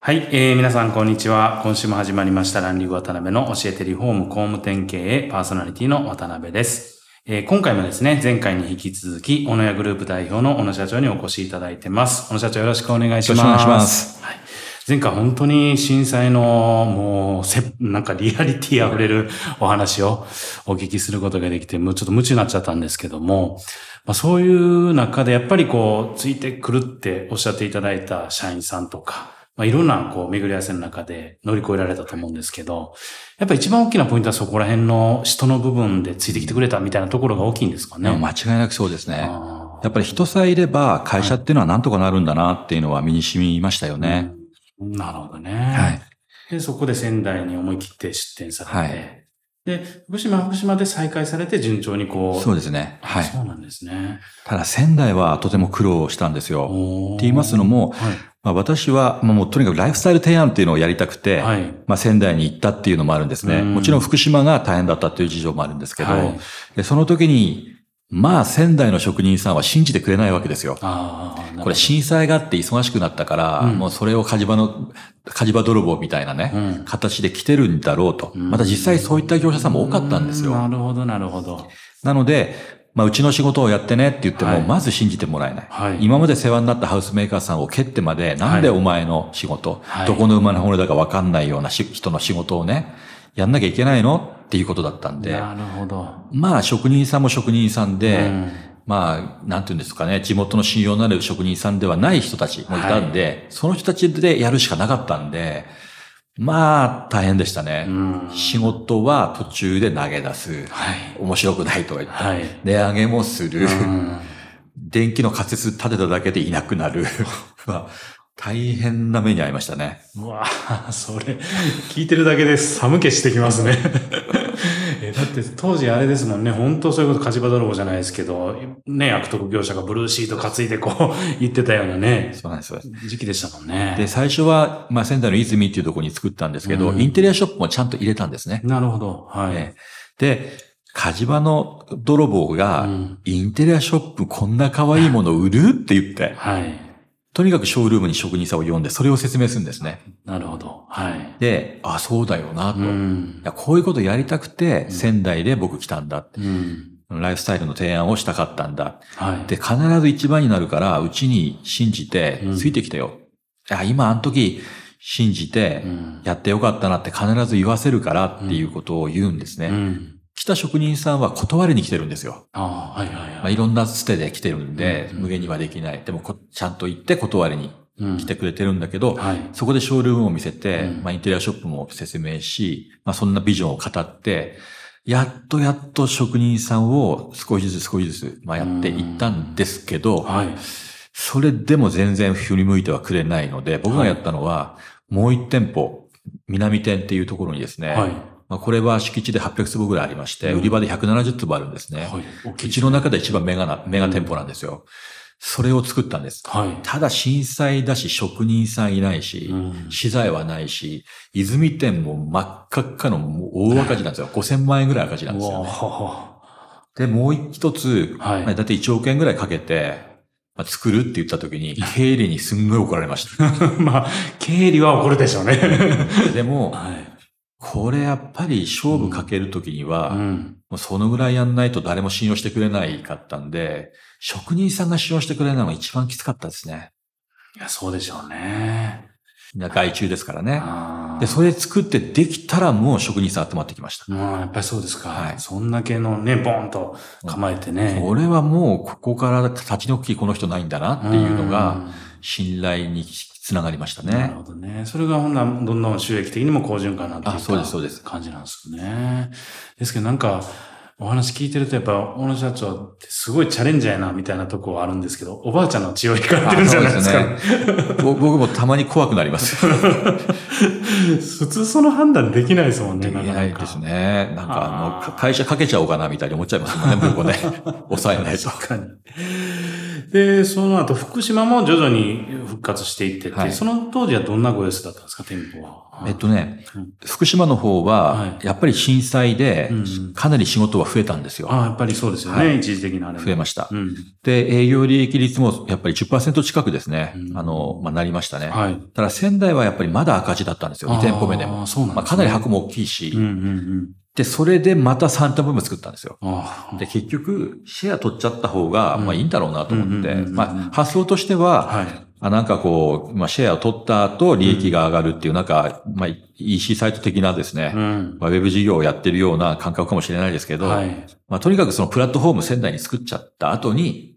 はい、えー、皆さんこんにちは。今週も始まりましたランリング渡辺の教えてリフォーム工務店経営パーソナリティの渡辺です。えー今回もですね、前回に引き続き、小野屋グループ代表の小野社長にお越しいただいてます。小野社長よろしくお願いします。よろしくお願いします。はい。前回本当に震災のもうせ、なんかリアリティ溢れるお話をお聞きすることができて、もうちょっと夢中になっちゃったんですけども、まあ、そういう中でやっぱりこう、ついてくるっておっしゃっていただいた社員さんとか、まあ、いろんなこう巡り合わせの中で乗り越えられたと思うんですけど、やっぱ一番大きなポイントはそこら辺の人の部分でついてきてくれたみたいなところが大きいんですかね。間違いなくそうですね。あやっぱり人さえいれば会社っていうのはなんとかなるんだなっていうのは身に染みましたよーね。うんなるほどね。はい。で、そこで仙台に思い切って出店されて、はいで、福島は福島で再開されて順調にこう。そうですね。はい。そうなんですね。ただ仙台はとても苦労したんですよ。って言いますのもはい。まあ、私は、まあ、もうとにかくライフスタイル提案っていうのをやりたくて、はい。まあ、仙台に行ったっていうのもあるんですね。うんもちろん福島が大変だったっていう事情もあるんですけど、はいでその時に、まあ仙台の職人さんは信じてくれないわけですよ。これ震災があって忙しくなったから、うんもうそれを火事場の、火事場泥棒みたいなね、うん形で来てるんだろうと。うんまた実際そういった業者さんも多かったんですうよ。なるほど、なるほど。なので、まあ、うちの仕事をやってねって言っても、はいまず信じてもらえない。はい今まで世話になったハウスメーカーさんを蹴ってまで、なんでお前の仕事、はいどこの馬の骨だかわかんないようなし人の仕事をね、やんなきゃいけないのっていうことだったんで、なるほど。まあ職人さんも職人さんで、うんまあ、なんていうんですかね、地元の信用のある職人さんではない人たちもいたんで、その人たちでやるしかなかったんで、まあ、大変でしたね。うん仕事は途中で投げ出す。はい。面白くないとか言って、はい。値上げもする。うん 電気の仮説立てただけでいなくなる。まあ大変な目に遭いましたね。うわあそれ、聞いてるだけで寒気してきますね。えだって当時あれですもんね、本当そういうこと火事場泥棒じゃないですけど、ね、悪徳業者がブルーシート担いでこう、言ってたようなね、そうなんですよ。時期でしたもんね。で、最初は、まあ、仙台の泉っていうところに作ったんですけど、うんインテリアショップもちゃんと入れたんですね。なるほど。はい。ええで、火事場の泥棒が、うんインテリアショップこんな可愛いもの売る？って言って、はい。とにかくショールームに職人さんを呼んで、それを説明するんですね。なるほど。はい。で、あ、そうだよなと。ういん。やこういうことやりたくて、うん仙台で僕来たんだって。うん。ライフスタイルの提案をしたかったんだ。はい。で、必ず一番になるから、うちに信じてうん、ついてきてよ。いや、今あの時、信じてう、ん。やってよかったなって必ず言わせるからっていうことを言うんですね。うん。来た職人さんは断りに来てるんですよ。ああ、はいはいまあ、はい。いろんなつてで来てるんで、うん無限にはできない。でもこ、ちゃんと言って断りにうん来てくれてるんだけど、はい。そこでショールームを見せて、うんまあ、インテリアショップも説明し、まあ、そんなビジョンを語って、やっとやっと職人さんを少しずつ少しずつ、まあ、やっていったんですけど、はい。それでも全然振り向いてはくれないので、僕がやったのは、もう一店舗、南店っていうところにですね、はい。まあ、これは敷地で800坪ぐらいありまして、うん売り場で170坪あるんですね。はい。うちの中で一番メガな、メガ店舗なんですよ。それを作ったんです。はい。ただ震災だし、職人さんいないし、うん資材はないし、泉店も真っ赤っかの大赤字なんですよ。5000万円ぐらい赤字なんですよ、ね。わで、もう一つ、はいまあだって1億円ぐらいかけて、まあ作るって言った時に、経理にすんごい怒られました。ー まあ、経理は怒るでしょうね。でも、はい。これやっぱり勝負かける時には、うん。もうそのぐらいやんないと誰も信用してくれないかったんで、職人さんが信用してくれないのが一番きつかったですね。いや、そうでしょうね。外注ですからね。で、それ作ってできたらもう職人さん集まってきました。うん、やっぱりそうですか。はいそんだけのね、ボーンと構えてね。これはもうここから立ち退きこの人ないんだなっていうのが、ん信頼につながりましたなるね。ほどね。それがほんならどんどん収益的にも好循環になっていっあそうですそうですた感じなんですよね。ですけどなんか、お話聞いてるとやっぱ、小野社長ってすごいチャレンジャーやな、みたいなとこはあるんですけど、おばあちゃんの血を光ってるんじゃないですか。ね。ぼ僕もたまに怖くなります。普通その判断できないですもんね、できなかかないですね。なんかあの、か会社かけちゃおうかなみたいに思っちゃいますもんね、僕もね。抑えないと。確かに。で、その後、福島も徐々に復活していってて、はいその当時はどんなご様子だったんですか、店舗は？えっとねうん、福島の方はは、やっぱり震災でうん、かなり仕事は増えたんですよ。ああ、やっぱりそうですよね、はい一時的なあれも増えましたう。ん。で、営業利益率もやっぱり10%近くですねう。んあの、まあ、なりましたね。はい。ただ仙台はやっぱりまだ赤字だったんですよ。2店舗目でも。ああ、そうなんまあ、ですね。かなり箱も大きいし、うんうんうん。で、それでまた3店舗目作ったんですよ。で、結局、シェア取っちゃった方が、うんまあいいんだろうなと思って、まあ発想としては、はい。あなんかこう、まあシェアを取った後、利益が上がるっていう、なんか、まあ EC サイト的なですね、うん。まあウェブ事業をやってるような感覚かもしれないですけど、はい。まあとにかくそのプラットフォーム仙台に作っちゃった後に、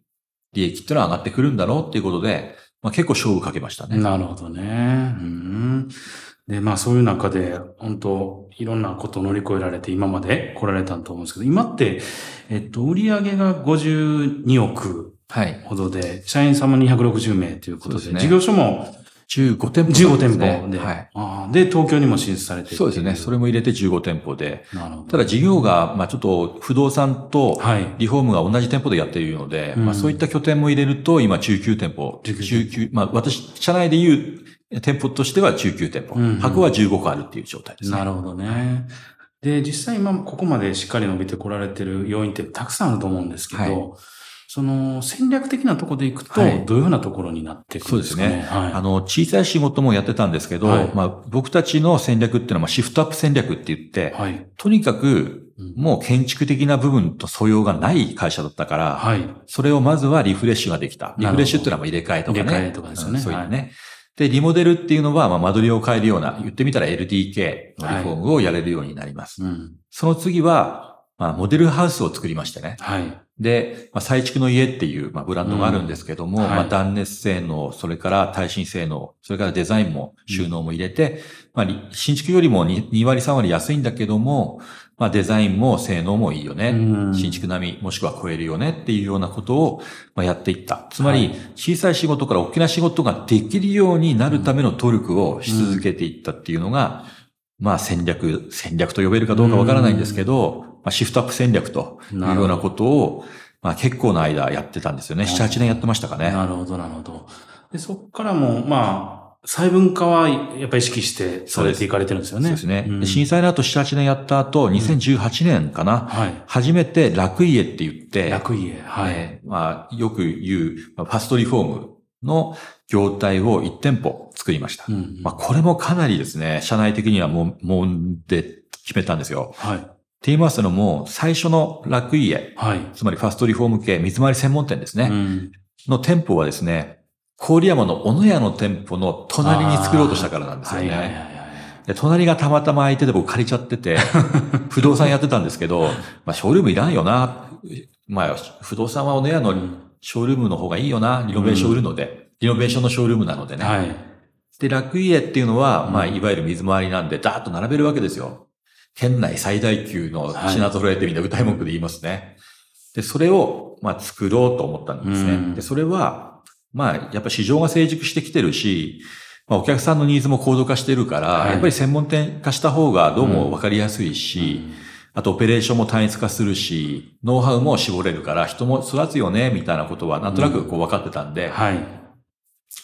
利益っていうのは上がってくるんだろうっていうことで、まあ結構勝負かけましたね。なるほどね。うん。で、まあそういう中で、本当いろんなことを乗り越えられて今まで来られたと思うんですけど、今って、えっと、売上が52億はい。ほどで、社員様260名ということで、ですね事業所も15店舗、15店舗で、はい。あーで、東京にも進出されてそうですね。それも入れて15店舗で、なるほど。ただ事業が、まあちょっと不動産とはい。リフォームが同じ店舗でやっているので、うんまあそういった拠点も入れると今19店舗。19 19まあ私、社内で言う店舗としては19店舗。うんうん箱は15個あるっていう状態ですね。なるほどね。で、実際今ここまでしっかり伸びてこられてる要因ってたくさんあると思うんですけど、はいその戦略的なところでいくと、はいどういうようなところになってくるんですかね？はい。あの、小さい仕事もやってたんですけど、はいまあ僕たちの戦略っていうのはまあシフトアップ戦略って言って、はい。とにかくうんもう建築的な部分と素養がない会社だったから、はい。それをまずはリフレッシュができた。リフレッシュっていうのはまあ入れ替えとかね。入れ替えとかですよねうんそういうね。で、リモデルっていうのは、まあ、間取りを変えるような、言ってみたら LDK のリフォームをやれるようになります。うん。その次は、まあ、モデルハウスを作りましてね。はい。で、まあ、再築の家っていう、まあ、ブランドがあるんですけども、うんはいまあ、断熱性能、それから耐震性能、それからデザインも、収納も入れて、まあ、り新築よりも 2, 2割3割安いんだけども、まあ、デザインも性能もいいよね。うん新築並み、もしくは超えるよねっていうようなことを、まあ、やっていった。つまりはい、小さい仕事から大きな仕事ができるようになるための努力をし続けていったっていうのが、まあ戦略、戦略と呼べるかどうかわからないんですけど、まあシフトアップ戦略というようなことを、まあ結構な間やってたんですよね。7、8年やってましたかね。なるほど、なるほど。で、そこからも、まあ、細分化はやっぱり意識してされていかれてるんですよね。そうですね。んで震災の後7、8年やった後、2018年かな？はい。初めて楽家って言って、楽家。はい。えーまあよく言う、まあファストリフォームの業態を1店舗作りました。うんまあこれもかなりですね、社内的にはもう、もんで決めたんですよ。はい。って言いますのも、最初の楽家、はい。つまりファストリフォーム系水回り専門店ですね、うんの店舗はですね、郡山の小野屋の店舗の隣に作ろうとしたからなんですよね。はいはいはいはい。で隣がたまたま空いてて僕借りちゃってて、不動産やってたんですけど、まあショールームいらんよな。まあ不動産は小野屋のショールームの方がいいよな。リノベーション売るので。リノベーションのショールームなのでね。はい。で、楽家っていうのは、まあ、うんいわゆる水回りなんで、ダーッと並べるわけですよ。県内最大級の品揃えってみんな歌い文句で言いますね。で、それを、まあ、作ろうと思ったんですね。うんで、それは、まあ、やっぱ市場が成熟してきてるし、まあ、お客さんのニーズも高度化してるから、はいやっぱり専門店化した方がどうもわかりやすいし、あとオペレーションも単一化するし、ノウハウも絞れるから人も育つよね、みたいなことはなんとなくこう分かってたんで、はい。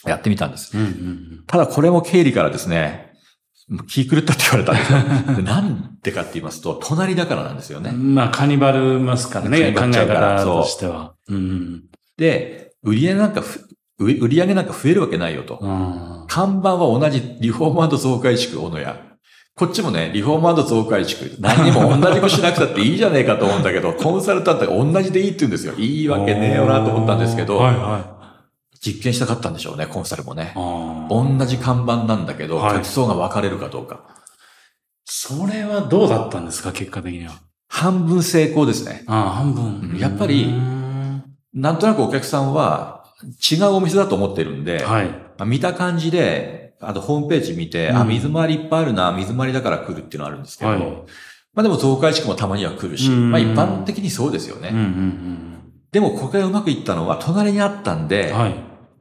やってみたんです。うんうんただこれも経理からですね、気狂ったって言われたんですよ。でなんでかって言いますと、隣だからなんですよね。うん。まあ、カニバルますからね、考え方としては。うんで、売り上げなんかふ、売り上げなんか増えるわけないよと。うん。看板は同じリフォーム増改築小野屋。こっちもね、リフォーム増改築。何にも同じくしなくたっていいじゃねえかと思うんだけど、コンサルタントが同じでいいって言うんですよ。いいわけねえよなと思ったんですけど、はいはい。実験したかったんでしょうね、コンサルもね。同じ看板なんだけど、はい客層が分かれるかどうか。それはどうだったんですか、結果的には？半分成功ですね。ああ、半分。うんやっぱりうんなんとなくお客さんは違うお店だと思ってるんで、はい。まあ見た感じで、あとホームページ見て、あ、うん水回りいっぱいあるな、水回りだから来るっていうのはあるんですけど、はいまあでも増改築もたまには来るし、うんまあ一般的にそうですよね。うんうんでもここがうまくいったのは隣にあったんうで、ん。はい。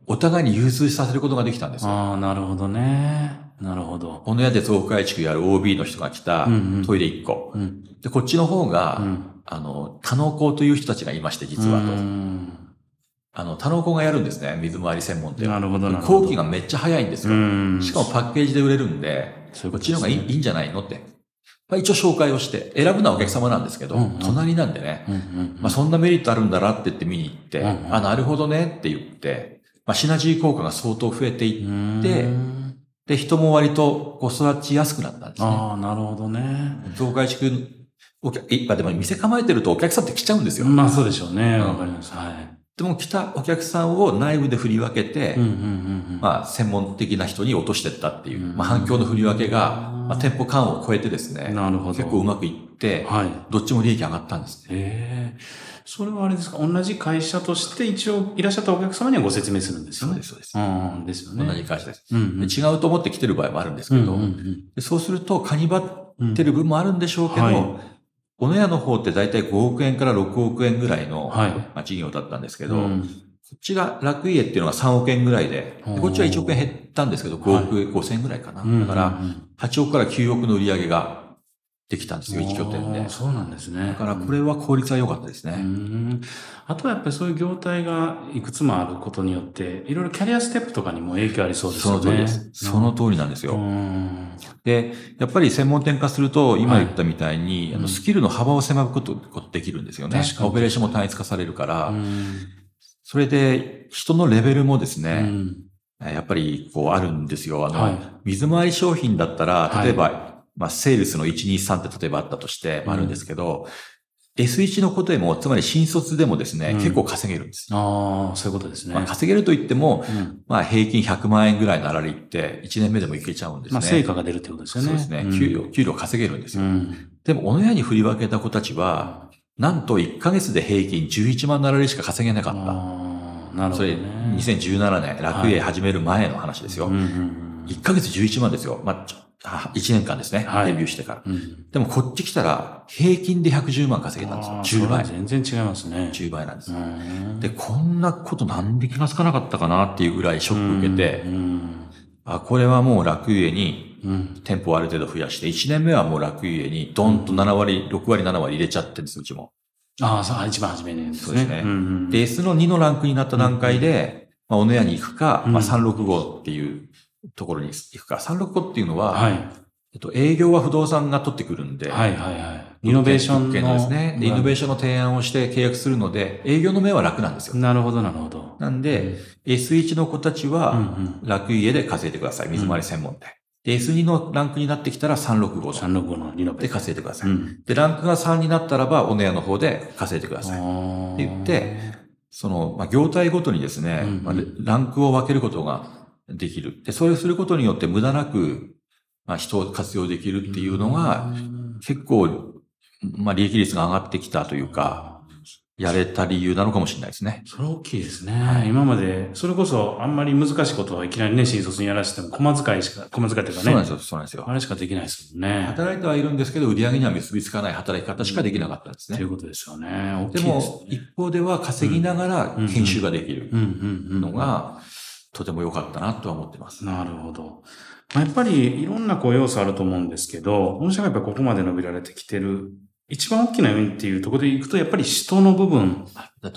お互いに融通させることができたんですよ。ああ、なるほどね。なるほど。この屋で増改築やる OB の人が来たうんうんトイレ1個。うん。で、こっちの方が、うん。あの、多能工という人たちがいまして、実はと。うんあの、多能工がやるんですね、水回り専門店。なるほどなるほど。工期がめっちゃ早いんですうよ。ん。しかもパッケージで売れるんで、そういうこっちの方がいい,、いいんじゃないのって。まあ、一応紹介をして、選ぶのはお客様なんですけど、うんうん隣なんでね、うんうん。まあ、そんなメリットあるんだなって言って見に行って、うんうんあ、なるほどねって言って、まあ、シナジー効果が相当増えていって、うんで、人も割とこう育ちやすくなったんですね。ああ、なるほどね。増改築、お客、いまあでも店構えてるとお客さんって来ちゃうんですよ。まあそうでしょうね。うんわかります。はい。でも来たお客さんを内部で振り分けて、うんうんうんうん。まあ専門的な人に落としてったっていう、うんまあ反響の振り分けが、まあ店舗間を超えてですね、なるほど。結構うまくいって、はい。どっちも利益上がったんですね。ええそれはあれですか？同じ会社として一応いらっしゃったお客様にはご説明するんですよね。そうです、そうです。うん、ですよね。同じ会社です。うんうん。で違うと思って来てる場合もあるんですけど、そうすると、カニバってる分もあるんでしょうけど、はいおの屋の方って大体5億円から6億円ぐらいの、はいまあ、事業だったんですけど、うんこっちが楽家っていうのが3億円ぐらいで、でこっちは1億円減ったんですけど、5億5千円ぐらいかな。うんだから、うんうん8億から9億の売り上げができたんですよ、1拠点で。そうなんですね。だからこれは効率は良かったですうね。んあとはやっぱりそういう業態がいくつもあることによって、いろいろキャリアステップとかにも影響ありそうですそよね。の通りです。その通りなんですよ。うん。で、やっぱり専門店化すると、今言ったみたいに、あうん。のスキルの幅を狭くことできるんですよね。確か。に。オペレーションも単一化されるから、うん。それで人のレベルもですうね、ん。やっぱりこうあるんですよ。あの、はい。水回り商品だったら、はい。例えば、まあ、セールスの123って例えばあったとして、まああるんですけど、S1 のことでも、つまり新卒でもですね、うん結構稼げるんです。ああ、そういうことですね。まあ、稼げると言っても、うんまあ平均100万円ぐらいの粗利って1年目でもいけちゃうんですね。まあ、成果が出るってことですよね。そうですね。ん給料、給料稼げるんですよ。うん。でも、おのやに振り分けた子たちは、なんと1ヶ月で平均11万の粗利しか稼げなかった。なるほそれ、どね。2017年、楽園始める前の話ですよ。うんうん1ヶ月11万ですよ。まあ 1年間ですね。はいデビューしてから。でもこっち来たら、平均で110万稼げたんですよ。10倍全然違いますね。10倍なんです。うんで、こんなことなんで気がつかなかったかなっていうぐらいショック受けて、うんあ、これはもう楽家にうん。店舗をある程度増やして、1年目はもう楽家にドンと7割、6割、7割入れちゃってるんです、うちも。ああ、そう一番初めにですね。そうですねんうんで、S の2のランクになった段階で、まあ、おのやに行くか、うんまあ、365っていうところに行くか。365っていうのは、はい。えっと、営業は不動産が取ってくるんで、はいはいはい。イノベーションののですね。で、イノベーションの提案をして契約するので、営業の面は楽なんですよ。なるほどなるほど。なんで、S1 の子たちうんは、うん。楽家で稼いでください。水回り専門店。で、S2 のランクになってきたら365の365のリノベで稼いでください。うん。で、ランクが3になったらば、おのやの方で稼いでください。って言って、その、まあ、業態ごとにですね、うんうんまあ、ランクを分けることができる。で、それをすることによって無駄なく、まあ、人を活用できるっていうのが、結構、まあ、利益率が上がってきたというか、やれた理由なのかもしれないですね。それ大きいですね。はい今まで、それこそあんまり難しいことはいきなりね、新卒にやらせても、駒遣いしか、駒遣いというかね。そうなんですよ、そうなんですよあ。れしかできないですもんね。働いてはいるんですけど、売り上げには結びつかない働き方しかできなかったんですねという。ことですよね。大きでいですも、一方では稼ぎながらうん研修ができるうんうんうん。のが、とても良かったなとは思ってます。なるほど。まあやっぱりいろんなこう要素あると思うんですけど、御社がやっぱりここまで伸びられてきてる一番大きな要因っていうところでいくと、やっぱり人の部分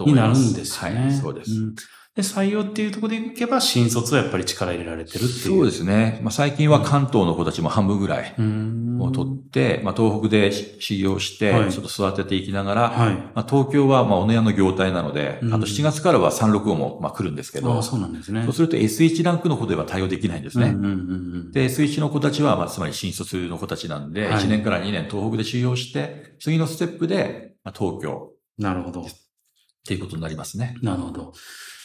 になる。んですよね。はい、そうです。んで、採用っていうところでいけば、新卒はやっぱり力入れられてるっていう。そうですね。まあ、最近は関東の子たちも半分ぐらいうん。を取って、まあ、東北で修行してはい、ちょっと育てていきながら、はい。まあ、東京はまあおの屋の業態なので、うんあと7月からは365もまあ来るんですけど、そうなんですね。そうすると S1 ランクの子では対応できないんですね。うんうんうんうん。で、S1 の子たちは、まあ、つまり新卒の子たちなんで、はい1年から2年東北で修行して、次のステップで、まあ、東京なるほど。っていうことになりますね。なるほど。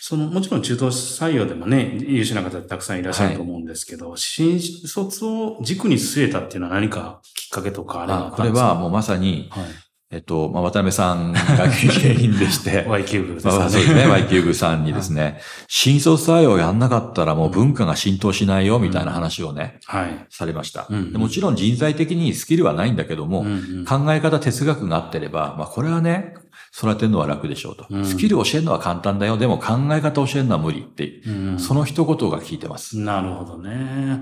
その、もちろん中途採用でもね、優秀な方たくさんいらっしゃると思うんですけど、新卒を軸に据えたっていうのは何かきっかけとかあれあこれはもうまさに、はい。えっと、まあ、渡辺さんが原因でして、Y キューブですまあ、ね。そうですね。Y キューブさんにですね、新卒採用やんなかったらもう文化が浸透しないよ、みたいな話をね、はい。されました。うんでもちろん人材的にスキルはないんだけども、うんうん考え方、哲学があってれば、まあこれはね、育てるのは楽でしょうと。うんスキルを教えるのは簡単だよ。でも考え方を教えるのは無理っていう、うんその一言が聞いてます。なるほどね。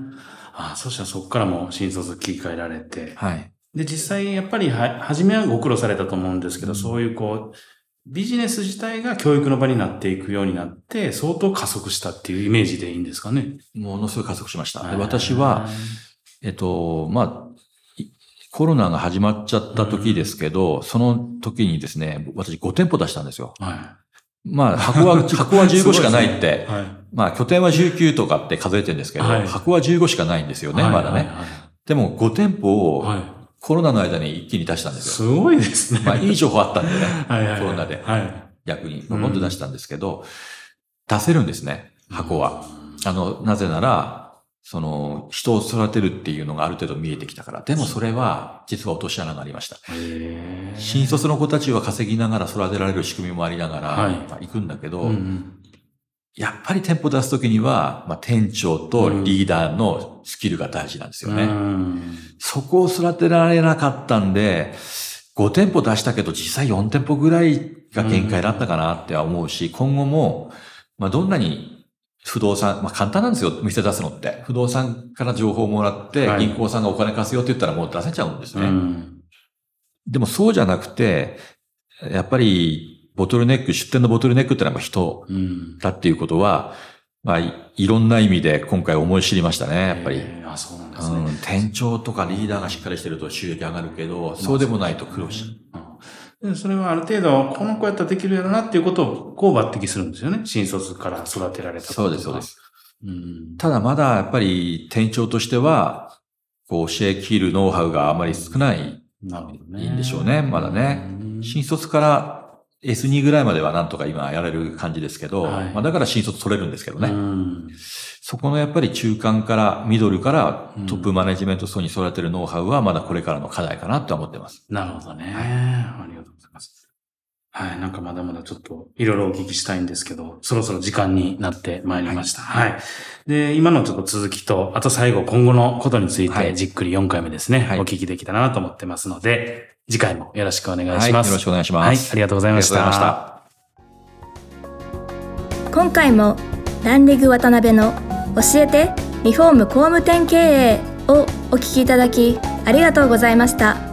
あそしたらそこからも新卒切り替えられて。はい。で、実際やっぱりは、初めはご苦労されたと思うんですけど、そういうこう、ビジネス自体が教育の場になっていくようになって、相当加速したっていうイメージでいいんですかね。ものすごい加速しました。で私は、、えっと、まあ、いコロナが始まっちゃった時ですけど、その時にですね、私5店舗出したんですよ。はまあ、箱は、箱は15しかないっい。て、はい。まあ、拠点は19とかって数えてるんですけど、はい箱は15しかないんですよね、まだね。でも5店舗を。コロナの間に一気に出したんですよ。すごいですね。まあ、いい情報あったんでね、はいコロナではい。逆に、うん今度出したんですけど、出せるんですね、箱は。あの、なぜなら、その、人を育てるっていうのがある程度見えてきたから。でもそれは、実は落とし穴がありました。新卒の子たちは稼ぎながら育てられる仕組みもありながら、はいまあ行くんだけど、うんうんやっぱり店舗出すときには、まあ、店長とリーダーのスキルが大事なんですよね。うんそこを育てられなかったんで、5店舗出したけど実際4店舗ぐらいが限界だったかなっては思うし、今後も、まあ、どんなに不動産、まあ、簡単なんですよ、店出すのって。不動産から情報をもらって、はい銀行さんがお金貸すよって言ったらもう出せちゃうんですね。うんでもそうじゃなくて、やっぱり、ボトルネック、出店のボトルネックってのは人うん。だっていうことは、まあ、いいろんな意味で今回思い知りましたね、やっぱり。あ、そうなんですね。うん、店長とかリーダーがしっかりしてると収益上がるけど、そうでもないと苦労し。うんでそれはある程度、この子やったらできるやろなっていうことを、こう抜擢するんですよね。新卒から育てられたそうです、そうで。す。うん。ただまだやっぱり店長としては、こう教えきるノウハウがあまり少ない。なるほどね。いいんでしょうねまだねうん新卒から S2 ぐらいまではなんとか今やれる感じですけど、はいまあだから新卒取れるんですけどね。うんそこのやっぱり中間から、ミドルからうんトップマネジメント層に育てるノウハウはまだこれからの課題かなとは思ってます。なるほどね。ありがとうございます。はい。なんかまだまだちょっといろいろお聞きしたいんですけど、そろそろ時間になってまいりました。はい。で、今のちょっと続きと、あと最後今後のことについはいてじっくり4回目ですね、はいお聞きできたらなと思ってますので、次回もよろしくお願いはい。します。よろしくお願いします。はい。ありがとうござい。ました。今回もランディグ渡辺の教えてリフォーム工務店経営をお聞きいただきありがとうございました